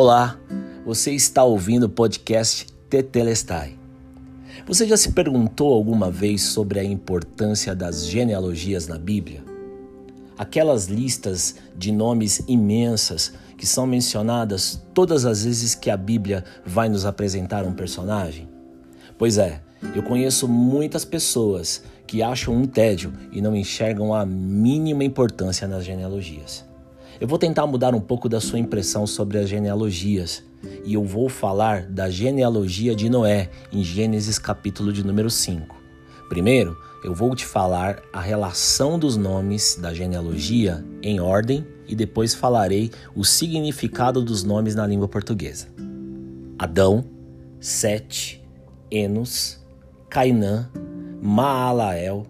Olá, você está ouvindo o podcast Tetelestai. Você já se perguntou alguma vez sobre a importância das genealogias na Bíblia? Aquelas listas de nomes imensas que são mencionadas todas as vezes que a Bíblia vai nos apresentar um personagem? Pois é, eu conheço muitas pessoas que acham um tédio e não enxergam a mínima importância nas genealogias. Eu vou tentar mudar um pouco da sua impressão sobre as genealogias e eu vou falar da genealogia de Noé em Gênesis capítulo de número 5. Primeiro, eu vou te falar a relação dos nomes da genealogia em ordem e depois falarei o significado dos nomes na língua portuguesa. Adão, Sete, Enos, Cainã, Maalael,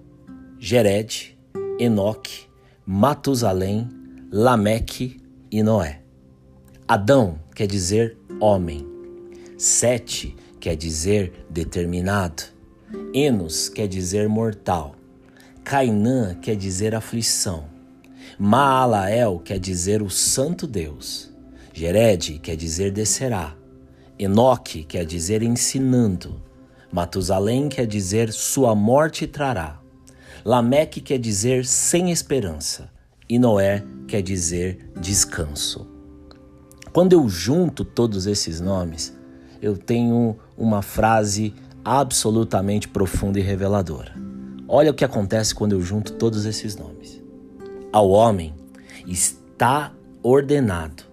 Gered, Enoque, Matusalém, Lameque e Noé. Adão quer dizer homem. Sete quer dizer determinado. Enos quer dizer mortal. Cainã quer dizer aflição. Maalael quer dizer o santo Deus. Gered quer dizer descerá. Enoque quer dizer ensinando. Matusalém quer dizer sua morte trará. Lameque quer dizer sem esperança e Noé quer dizer descanso. Quando eu junto todos esses nomes, eu tenho uma frase absolutamente profunda e reveladora. Olha o que acontece quando eu junto todos esses nomes. Ao homem está ordenado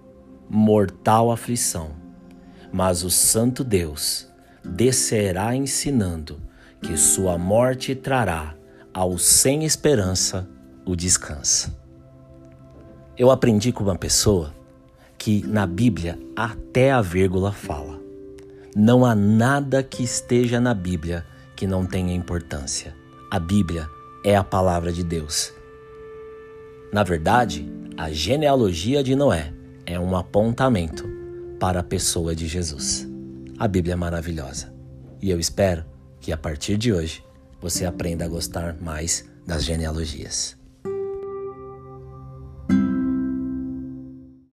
mortal aflição, mas o Santo Deus descerá ensinando que sua morte trará ao sem esperança o descanso. Eu aprendi com uma pessoa que na Bíblia até a vírgula fala. Não há nada que esteja na Bíblia que não tenha importância. A Bíblia é a palavra de Deus. Na verdade, a genealogia de Noé é um apontamento para a pessoa de Jesus. A Bíblia é maravilhosa e eu espero que a partir de hoje você aprenda a gostar mais das genealogias.